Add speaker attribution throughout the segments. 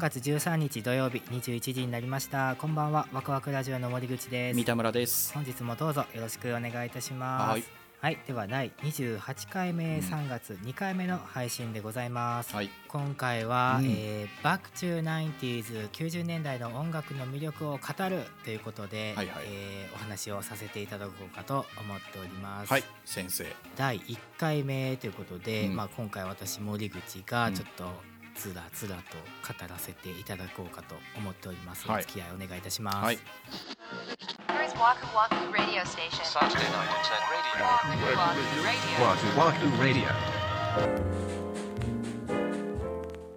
Speaker 1: 月13日土曜日21時になりました。こんばんは。ワクワクラジオの森口です。
Speaker 2: 三田村です。
Speaker 1: 本日もどうぞよろしくお願いいたします。
Speaker 2: はい。
Speaker 1: はい、では第28回目
Speaker 2: うん。
Speaker 1: 3月2回目の配信でございます、
Speaker 2: はい。
Speaker 1: 今回は、
Speaker 2: うん。
Speaker 1: えーバックトゥ 90s 90年代の音楽の魅力を語るということで、
Speaker 2: はいはい。
Speaker 1: えーお話をさせていただこうかと思っております、
Speaker 2: はい。先生。
Speaker 1: 第1回目ということで、
Speaker 2: うん。
Speaker 1: まあ、今回私森口が
Speaker 2: うん。
Speaker 1: ちょっとつらつらと語らせていただこうかと思っております、
Speaker 2: はい
Speaker 1: お付き合いお願いいたします、
Speaker 2: はい。
Speaker 3: Here's Waku Waku Radio Station.
Speaker 4: Saturday night at 10 radio.
Speaker 3: Waku Waku Radio.
Speaker 4: Wahoo Wahoo Radio.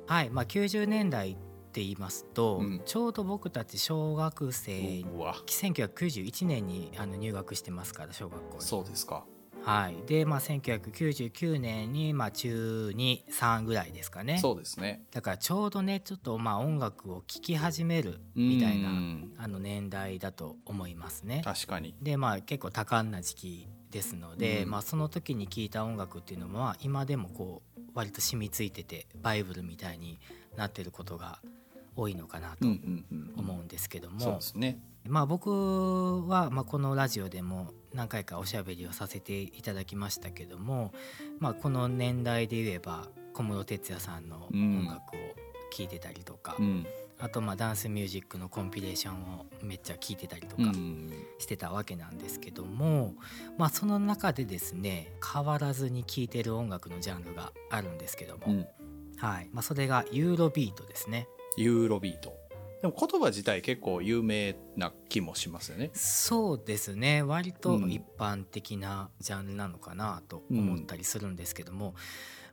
Speaker 1: はいまあ、90年代って言いますと、
Speaker 2: うん
Speaker 1: ちょうど僕たち小学生
Speaker 2: うわ。
Speaker 1: 1991年にあの入学してますから小学校に
Speaker 2: そうですか。
Speaker 1: はいで、まあ、1999年に、まあ、中23ぐらいですかね
Speaker 2: そうですね。
Speaker 1: だからちょうどねちょっとまあ音楽を聴き始めるみたいな
Speaker 2: うん
Speaker 1: あの年代だと思いますね。
Speaker 2: 確かに。
Speaker 1: でまあ結構多感な時期ですので、
Speaker 2: うん
Speaker 1: まあ、その時に聴いた音楽っていうのは今でもこう割と染みついててバイブルみたいになってることが多いのかなと
Speaker 2: うんうんうん。
Speaker 1: 思うんですけども、
Speaker 2: そうですね。
Speaker 1: まあ僕はまあこのラジオでも何回かおしゃべりをさせていただきましたけども、まあ、この年代で言えば小室哲哉さんの音楽を聴いてたりとか、
Speaker 2: うん。
Speaker 1: あとまあダンスミュージックのコンピレーションをめっちゃ聴いてたりとか
Speaker 2: うん。
Speaker 1: してたわけなんですけども、まあその中でですね変わらずに聴いてる音楽のジャンルがあるんですけども、
Speaker 2: うん。
Speaker 1: はいまあ、それがユーロビートですね。
Speaker 2: ユーロビート。でも言葉自体結構有名な気もしますよね。
Speaker 1: そうですね。割と
Speaker 2: うん。
Speaker 1: 一般的なジャンルなのかなと思ったりするんですけども、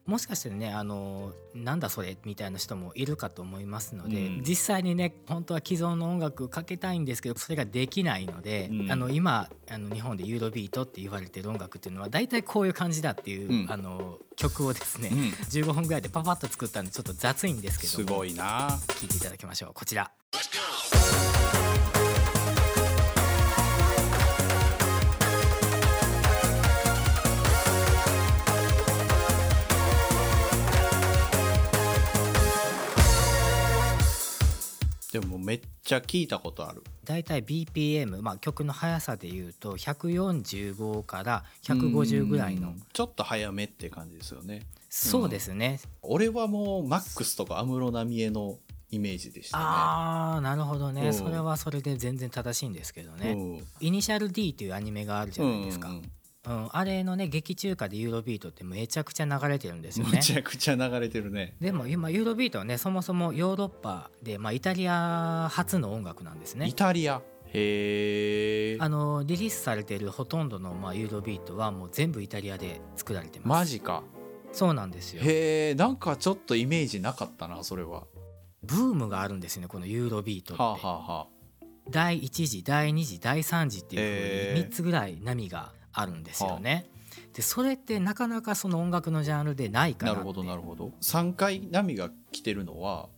Speaker 1: もしかしてねあのなんだそれみたいな人もいるかと思いますので、
Speaker 2: うん
Speaker 1: 実際にね本当は既存の音楽かけたいんですけどそれができないので、
Speaker 2: うん
Speaker 1: あの今あの日本でユーロビートって言われてる音楽っていうのは大体こういう感じだっていう、
Speaker 2: うん
Speaker 1: あの曲をですね、
Speaker 2: うん。
Speaker 1: 15分ぐらいでパパッと作ったんでちょっと雑いんですけど
Speaker 2: す
Speaker 1: も
Speaker 2: ごいな。
Speaker 1: 聞いていただきましょうこちら。
Speaker 2: めっちゃ聞いたことある。
Speaker 1: だいたい BPM、まあ、曲の速さでいうと145から150ぐらいの。
Speaker 2: うん。ちょっと早めって感じですよね。
Speaker 1: そうですね、
Speaker 2: 俺はもうマックスとか安室奈美恵のイメージでしたね。
Speaker 1: ああなるほどね、
Speaker 2: うん。
Speaker 1: それはそれで全然正しいんですけどね、
Speaker 2: うん。
Speaker 1: イニシャル D っていうアニメがあるじゃないですか、うんん
Speaker 2: ううん
Speaker 1: あれのね劇中歌でユーロビートってめちゃくちゃ流れてるんですよ
Speaker 2: め
Speaker 1: ね
Speaker 2: ちゃくちゃ流れてるね。
Speaker 1: でも今ユーロビートはねそもそもヨーロッパで、まあ、イタリア発の音楽なんですね
Speaker 2: イタリア？へえ。
Speaker 1: あのリリースされているほとんどの、まあ、ユーロビートはもう全部イタリアで作られてます
Speaker 2: マジか。
Speaker 1: そうなんですよ
Speaker 2: へえ。なんかちょっとイメージなかったな、それは。
Speaker 1: ブームがあるんですよねこのユーロビートって、
Speaker 2: はあ、はあはあ、
Speaker 1: 第1次第2次第3次っていう
Speaker 2: へー
Speaker 1: 風に3つぐらい波があるんですよね。でそれってなかなかその音楽のジャンルでないかなって
Speaker 2: なるほどなるほど。3回波が来てるのは、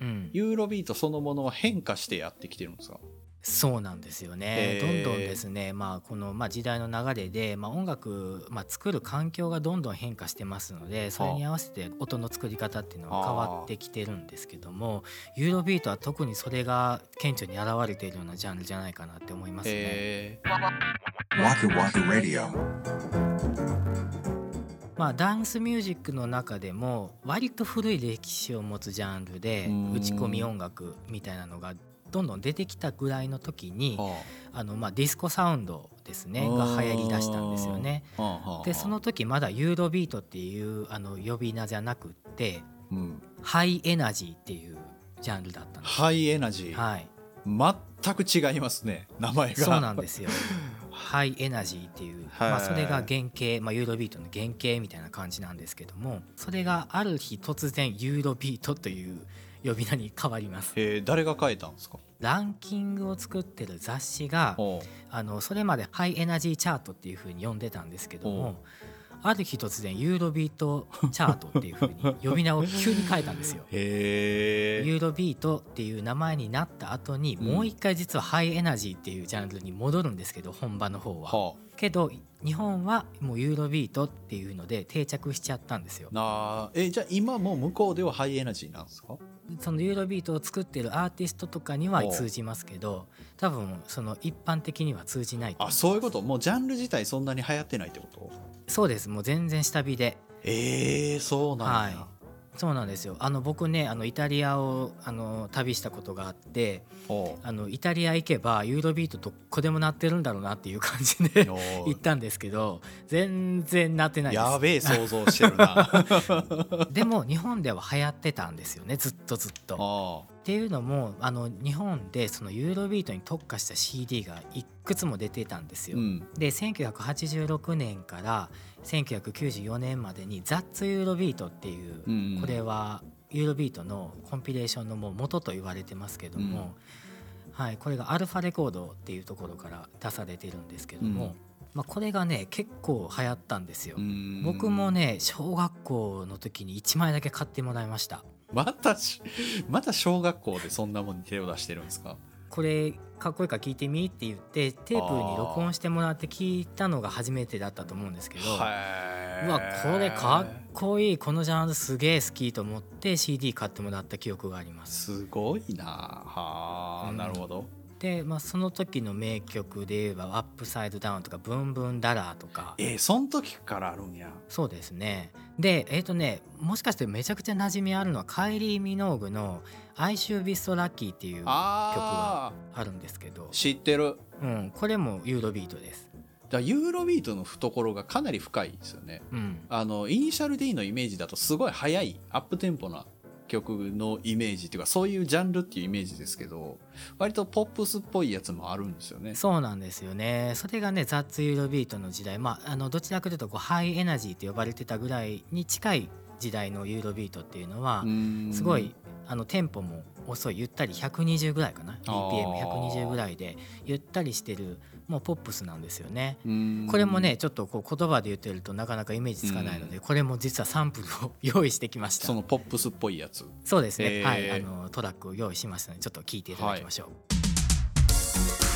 Speaker 1: うん、
Speaker 2: ユーロビートそのものは変化してやってきてるんですか？
Speaker 1: そうなんですよね
Speaker 2: へー
Speaker 1: どんどんですね、まあ、この、まあ、時代の流れで、まあ、音楽、まあ、作る環境がどんどん変化してますのでそれに合わせて音の作り方っていうのは変わってきてるんですけどもユーロビートは特にそれが顕著に現れているようなジャンルじゃないかなって思いますね。
Speaker 2: へえ。
Speaker 4: Radio.
Speaker 1: まあ、ダンスミュージックの中でも割と古い歴史を持つジャンルで
Speaker 2: うん
Speaker 1: 打ち込み音楽みたいなのがどんどん出てきたぐらいの時に
Speaker 2: は
Speaker 1: あのまあディスコサウンドですね
Speaker 2: あ
Speaker 1: が流行りだしたんですよね。でその時まだユーロビートっていうあの呼び名じゃなくって
Speaker 2: うん
Speaker 1: ハイエナジーっていうジャンルだったんです。
Speaker 2: ハイエナジー。
Speaker 1: はい、
Speaker 2: 全く違いますね、名前が。
Speaker 1: そうなんですよ。ハイエナジーっていう、
Speaker 2: はい。
Speaker 1: まあ、それが原型、まあ、ユーロビートの原型みたいな感じなんですけどもそれがある日突然ユーロビートという呼び名に変わります。
Speaker 2: へえ、誰が書いたんですか？
Speaker 1: ランキングを作ってる雑誌があのそれまでハイエナジーチャートっていう風に呼んでたんですけどもある日突然ユーロビートチャートっていう風に呼び名を急に変えたんですよ。
Speaker 2: へえ。
Speaker 1: ユーロビートっていう名前になった後に
Speaker 2: うん
Speaker 1: もう一回実はハイエナジーっていうジャンルに戻るんですけど本場の方は。
Speaker 2: は
Speaker 1: けど日本はもうユーロビートっていうので定着しちゃったんですよ
Speaker 2: あ。なあ、え、じゃあ今もう向こうではハイエナジーなんですか？
Speaker 1: そのユーロビートを作ってるアーティストとかには通じますけど多分その一般的には通じないと
Speaker 2: あそういうこと？もうジャンル自体そんなに流行ってないってこと？
Speaker 1: そうです。もう全然下火で。
Speaker 2: ええそうなんや、
Speaker 1: はいそうなんですよ。あの僕ねあのイタリアをあの旅したことがあってあのイタリア行けばユーロビートどこでも鳴ってるんだろうなっていう感じで 行ったんですけど全然鳴ってないです。
Speaker 2: やべえ想像してるな。
Speaker 1: でも日本では流行ってたんですよねずっとずっと。
Speaker 2: あ
Speaker 1: っていうのもあの日本でそのユーロビートに特化した CD がいくつも出てたんですよ。
Speaker 2: うん
Speaker 1: で1986年から1994年までに「ザッツユーロビート」っていう、
Speaker 2: うんうん
Speaker 1: これはユーロビートのコンピレーションのもう元と言われてますけども、はい、これがアルファレコードっていうところから出されてるんですけども、
Speaker 2: うん
Speaker 1: まあ、これがね結構流行ったんですよ。
Speaker 2: うん
Speaker 1: 僕もね小学校の時に1枚だけ買ってもらいました。
Speaker 2: またしまた小学校でそんなもんに手を出してるんですか？
Speaker 1: これかっこいいから聞いてみって言ってテープに録音してもらって聞いたのが初めてだったと思うんですけど、
Speaker 2: は
Speaker 1: うわこれかっこいいこのジャンルすげえ好きと思って CD 買ってもらった記憶があります。
Speaker 2: すごいな。はあ、
Speaker 1: うん。
Speaker 2: なるほど。
Speaker 1: で、まあ、その時の名曲で言えば「アップサイドダウン」とか「ブンブンダラー」とか。
Speaker 2: えー、そん時からあるんや。
Speaker 1: そうですねでえっ、とねもしかしてめちゃくちゃ馴染みあるのはカイリー・ミノーグの「I Should Be So Lucky」っていうあ
Speaker 2: あ
Speaker 1: るんですけど。
Speaker 2: あ、知ってる。
Speaker 1: うん、これもユーロビートです。
Speaker 2: だユーロビートの懐がかなり深いですよね。
Speaker 1: うん。
Speaker 2: あのイニシャル D のイメージだとすごい速いアップテンポな曲のイメージっていうかそういうジャンルっていうイメージですけど割とポップスっぽいやつもあるんですよね。
Speaker 1: そうなんですよね。それがね That's Eurobeat の時代まああのどちらかというとこうハイエナジーと呼ばれてたぐらいに近い時代のユーロビートっていうのはすごいあのテンポも遅いゆったり120ぐらいかな。
Speaker 2: あー。
Speaker 1: BPM120 ぐらいでゆったりしてるもうポップスなんですよね。
Speaker 2: うん。
Speaker 1: これもねちょっとこう言葉で言ってるとなかなかイメージつかないのでこれも実はサンプルを用意してきました。
Speaker 2: そのポップスっぽいやつ。
Speaker 1: そうですね、はい。あのトラックを用意しましたのでちょっと聞いていただきましょう。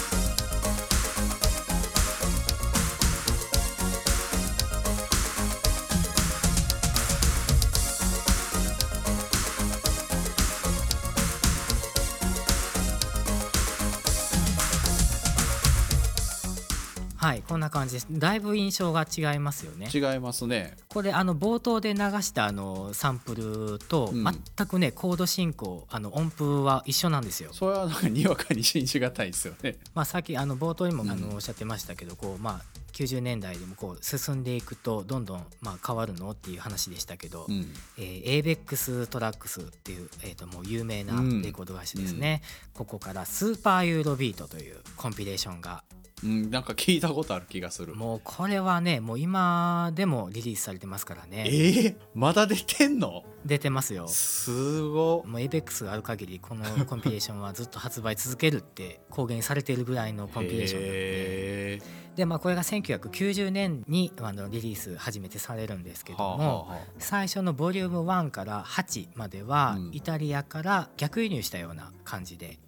Speaker 1: はいこんな感じです。だいぶ印象が違いますよね。
Speaker 2: 違いますね。
Speaker 1: これあの冒頭で流したあのサンプルと
Speaker 2: うん。
Speaker 1: 全くねコード進行あの音符は一緒なんですよ。
Speaker 2: それはなんかにわかに信じがたいですよね。
Speaker 1: まあ、さっきあの冒頭にも
Speaker 2: うん。
Speaker 1: あのおっしゃってましたけどこうまあ90年代でもこう進んでいくとどんどんまあ変わるのっていう話でしたけど、
Speaker 2: うん。
Speaker 1: えー、ABEX トラックスっていう、えー、ともう有名な
Speaker 2: うん。
Speaker 1: レコード会社ですね、ここからスーパーユーロビートというコンピレーションが
Speaker 2: うん、なんか聞いたことある気がする。
Speaker 1: もうこれはねもう今でもリリースされてますから
Speaker 2: え
Speaker 1: ね
Speaker 2: ー、まだ出てんの？
Speaker 1: 出てますよ。
Speaker 2: すご。
Speaker 1: もう ABEX がある限りこの コンピレーションはずっと発売続けるって公言されているぐらいのコンピレーションなので。
Speaker 2: へ
Speaker 1: で、まあ、これが1990年にあのリリース初めてされるんですけ
Speaker 2: ー
Speaker 1: ども、
Speaker 2: はあはあは
Speaker 1: 最初のボリューム1から8までは
Speaker 2: うん。
Speaker 1: イタリアから逆輸入したような感じで。
Speaker 2: あ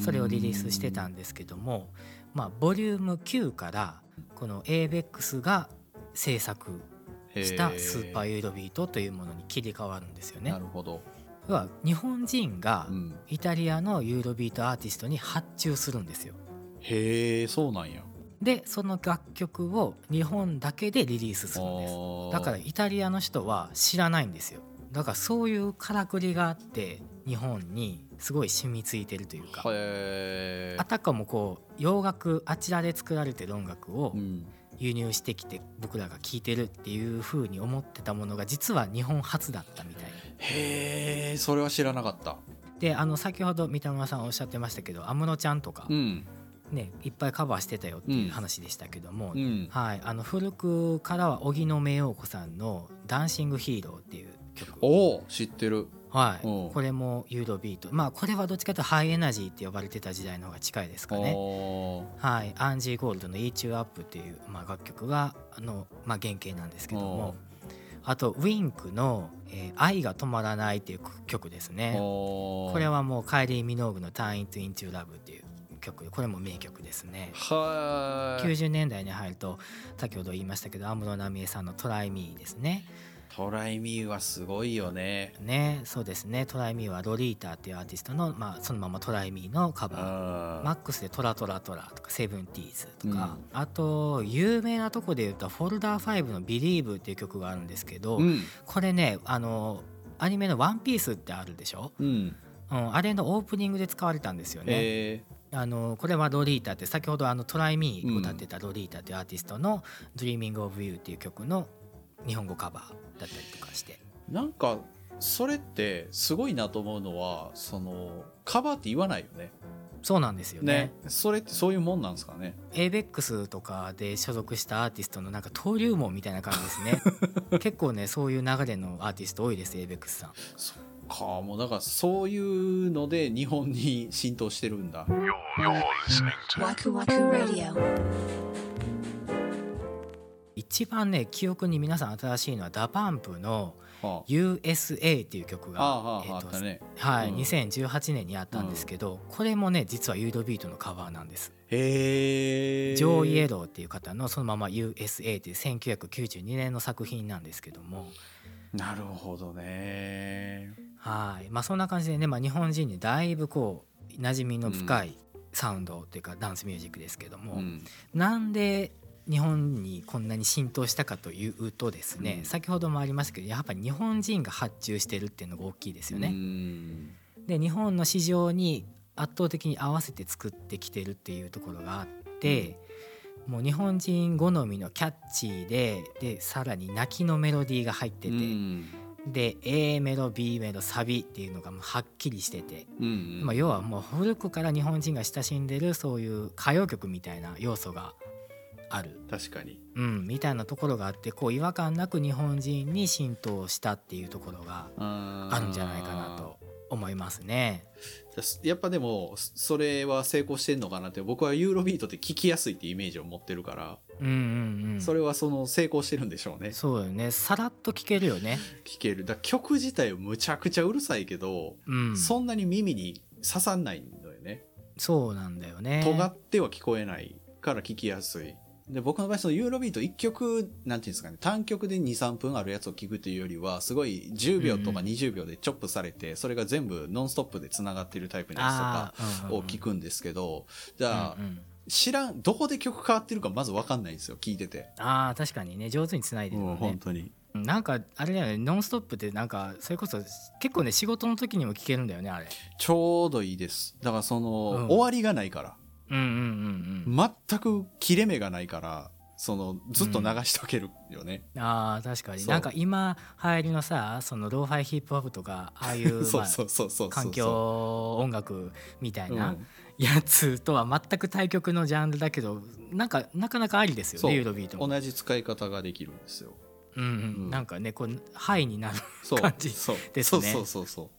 Speaker 1: それをリリースしてたんですけども、まあ、ボリューム9からこの avex が制作したスーパーユーロビートというものに切り替わるんですよね
Speaker 2: な。るほど、
Speaker 1: 要は日本人が
Speaker 2: うん、
Speaker 1: イタリアのユーロビートアーティストに発注するんですよ。
Speaker 2: へえそうなんや
Speaker 1: でその楽曲を日本だけでリリースするんです。だからイタリアの人は知らないんですよ。だからそういうからくりがあって日本にすごい染みついてるというか。
Speaker 2: へ
Speaker 1: あたかもこう洋楽あちらで作られてる音楽を輸入してきて僕らが聴いてるっていう風に思ってたものが実は日本初だったみたい。
Speaker 2: へえそれは知らなかった。
Speaker 1: であの先ほど三田村さんおっしゃってましたけど安室ちゃんとか
Speaker 2: うん。
Speaker 1: ねいっぱいカバーしてたよっていう話でしたけども、
Speaker 2: うん。
Speaker 1: はい、あの古くからは荻野目洋子さんの「ダンシングヒーロー」っていう曲。
Speaker 2: おお知ってる
Speaker 1: はい、これもユーロビート。まあこれはどっちかというとハイエナジーって呼ばれてた時代の方が近いですかね。
Speaker 2: おー。
Speaker 1: はい、アンジー・ゴールドの「Eat You Up」っていう、まあ、楽曲があの、まあ、原型なんですけども。あとウィンクの、えー愛が止まらない」っていう曲ですね。
Speaker 2: おー。
Speaker 1: これはもうカイリー・ミノーグの「 Turn It Into Love」っていう曲。でこれも名曲ですね。
Speaker 2: はーい
Speaker 1: 90年代に入ると先ほど言いましたけど安室奈美恵さんの「トライ・ミー」ですね
Speaker 2: Try Me はすごいよね。
Speaker 1: ねそうですね。 Try Me はロリータっていうアーティストの、まあ、そのまま Try Me のカバー。
Speaker 2: あ
Speaker 1: MAX でトラトラトラとか Seventeen とか、
Speaker 2: う
Speaker 1: あと有名なとこで言うと Folder 5の「Believe」っていう曲があるんですけど、
Speaker 2: うん。
Speaker 1: これねあのアニメの「ワンピースってあるでしょ、
Speaker 2: うん。
Speaker 1: うん、あれのオープニングで使われたんですよね。
Speaker 2: え
Speaker 1: あのこれはロリータって先ほどあのトライミーを歌ってたロリータっていうアーティストの「Dreaming of You」っていう曲の日本語カバーだったりとかして。
Speaker 2: ーなんかそれってすごいなと思うのはそのカバーって言わないよね。
Speaker 1: そうなんですよね。
Speaker 2: ね。それってそういうもんなんですかね。
Speaker 1: ABEX とかで所属したアーティストのなんか登竜門みたいな感じですね。結構ねそういう流れのアーティスト多いです avex さん。
Speaker 2: そっかもうだからそういうので日本に浸透してるんだ。
Speaker 4: You're, you're
Speaker 1: 一番ね記憶に皆さん新しいのは DA PUMP の
Speaker 2: は
Speaker 1: USA っていう曲が
Speaker 2: ああ
Speaker 1: えーと
Speaker 2: ね。
Speaker 1: はい、
Speaker 2: うん。
Speaker 1: 2018年にあったんですけど、これもね実はユーロビートのカバーなんです。
Speaker 2: へえ
Speaker 1: ジョー・イエローっていう方のそのまま USA っていう1992年の作品なんですけども。
Speaker 2: なるほどね。
Speaker 1: はい。まあそんな感じでね、まあ、日本人にだいぶこう馴染みの深いサウンドっていうかダンスミュージックですけども、
Speaker 2: うん。
Speaker 1: なんで日本にこんなに浸透したかというとですね、
Speaker 2: うん。
Speaker 1: 先ほどもありましたけどやっぱり日本人が発注してるっていうのが大きいですよね。
Speaker 2: うん。
Speaker 1: で日本の市場に圧倒的に合わせて作ってきてるっていうところがあって、もう日本人好みのキャッチーででさらに泣きのメロディーが入ってて、
Speaker 2: うん。
Speaker 1: で A メロ B メロサビっていうのがもうはっきりしてて、
Speaker 2: うん。
Speaker 1: まあ、要はもう古くから日本人が親しんでるそういう歌謡曲みたいな要素がある、
Speaker 2: 確かに。
Speaker 1: うん、みたいなところがあってこう違和感なく日本人に浸透したっていうところが
Speaker 2: あ
Speaker 1: あるんじゃないかなと思いますね。
Speaker 2: やっぱでもそれは成功してんのかなって僕はユーロビートって聴きやすいってイメージを持ってるから、
Speaker 1: うんうんうん、
Speaker 2: それはその成功してるんでしょうね。
Speaker 1: そうよね。さらっと聴けるよね。
Speaker 2: 聴ける。だ曲自体むちゃくちゃうるさいけど、
Speaker 1: うん、
Speaker 2: そんなに耳に刺さんないのよね。
Speaker 1: そうなんだよね。
Speaker 2: 尖っては聞こえないから聴きやすいで僕の場合そのユーロビート1曲なんていうんですかね単曲で23分あるやつを聴くというよりはすごい10秒とか
Speaker 1: うん
Speaker 2: 20秒でチョップされて、それが全部ノンストップでつながってるタイプのやつとかを聞くんですけど、じゃあ、知らんどこで曲変わってるかまず分かんないんですよ聞いてて、
Speaker 1: あー確かにね上手につないでるね。
Speaker 2: 本当に
Speaker 1: なんかあれだよね「ノンストップ!」ってなんかそれこそ結構ね仕事の時にも聞けるんだよねあれ。
Speaker 2: ちょうどいいですだからその、
Speaker 1: うん
Speaker 2: 終わりがないから
Speaker 1: うんうんうんうん。
Speaker 2: 全く切れ目がないからそのずっと流しとけるよね、
Speaker 1: あー確かに。なんか今流行りのさそのローファイヒップホップとかああいう
Speaker 2: そう
Speaker 1: まあ環境音楽みたいな
Speaker 2: うん。
Speaker 1: やつとは全く対極のジャンルだけどなんかなかなかありですよねユーロビートも。
Speaker 2: 同じ使い方ができるんですよ。
Speaker 1: うんうん。
Speaker 2: うん。
Speaker 1: なんかねこうハイになる
Speaker 2: そう。
Speaker 1: 感じですね。
Speaker 2: そうそうそうそう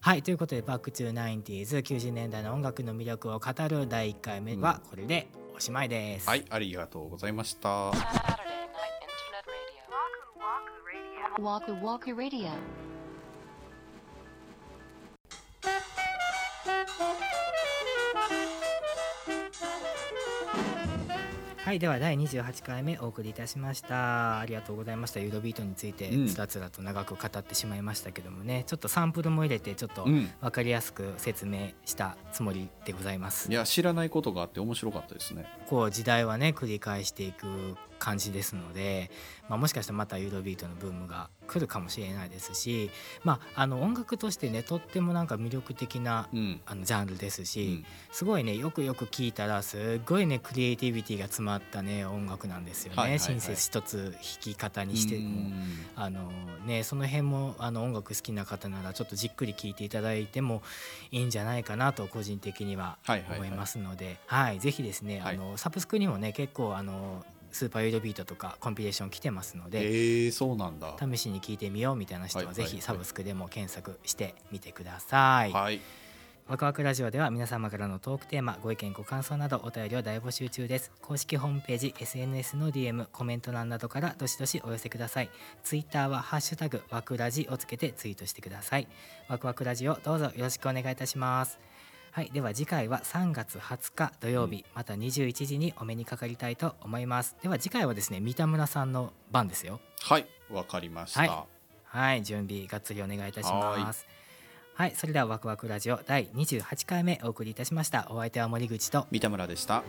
Speaker 1: はいということで「バック・トゥ・ナインティーズ」90年代の音楽の魅力を語る第1回目はこれでおしまいです。
Speaker 2: はいありがとうございました
Speaker 1: はいでは第28回目お送りいたしました。ありがとうございました。ユーロビートについて
Speaker 2: うん。
Speaker 1: つらつらと長く語ってしまいましたけどもね、ちょっとサンプルも入れてちょっと
Speaker 2: うん。
Speaker 1: 分かりやすく説明したつもりでございます、
Speaker 2: いや知らないことがあって面白かったですね。
Speaker 1: こう時代はね繰り返していく感じですので、まあ、もしかしたらまたユーロビートのブームが来るかもしれないですし、まあ、あの音楽としてねとってもなんか魅力的な
Speaker 2: うん。
Speaker 1: あのジャンルです
Speaker 2: う
Speaker 1: し、
Speaker 2: ん。
Speaker 1: すごいねよくよく聞いたらすごいねクリエイティビティが詰まったね音楽なんですよね、
Speaker 2: はいはいはい。
Speaker 1: シンセス一つ弾き方にしても。
Speaker 2: うん
Speaker 1: あのね、その辺もあの音楽好きな方ならちょっとじっくり聴いていただいてもいいんじゃないかなと個人的には
Speaker 2: はいはいはい。
Speaker 1: 思いますので、はいぜひですね、
Speaker 2: はい。
Speaker 1: あのサブスクにもね結構あのスーパーユーロビートとかコンピレーション来てますので、
Speaker 2: ええそうなんだ。
Speaker 1: 試しに聞いてみようみたいな人は
Speaker 2: はい
Speaker 1: ぜひサブスクでも検索してみてください。
Speaker 2: はい。
Speaker 1: ワクワクラジオでは皆様からのトークテーマご意見ご感想などお便りを大募集中です。公式ホームページ SNS の DM コメント欄などからどしどしお寄せください。ツイッターはハッシュタグワクラジをつけてツイートしてください。ワクワクラジオどうぞよろしくお願いいたしますはい、では次回は3月20日土曜日、また21時にお目にかかりたいと思います。では次回はですね三田村さんの番ですよ。
Speaker 2: はいわかりました、
Speaker 1: はいはい準備がっつりお願いいたします。はい。それではワクワクラジオ第28回目お送りいたしました。お相手は森口と。
Speaker 2: 三田村でした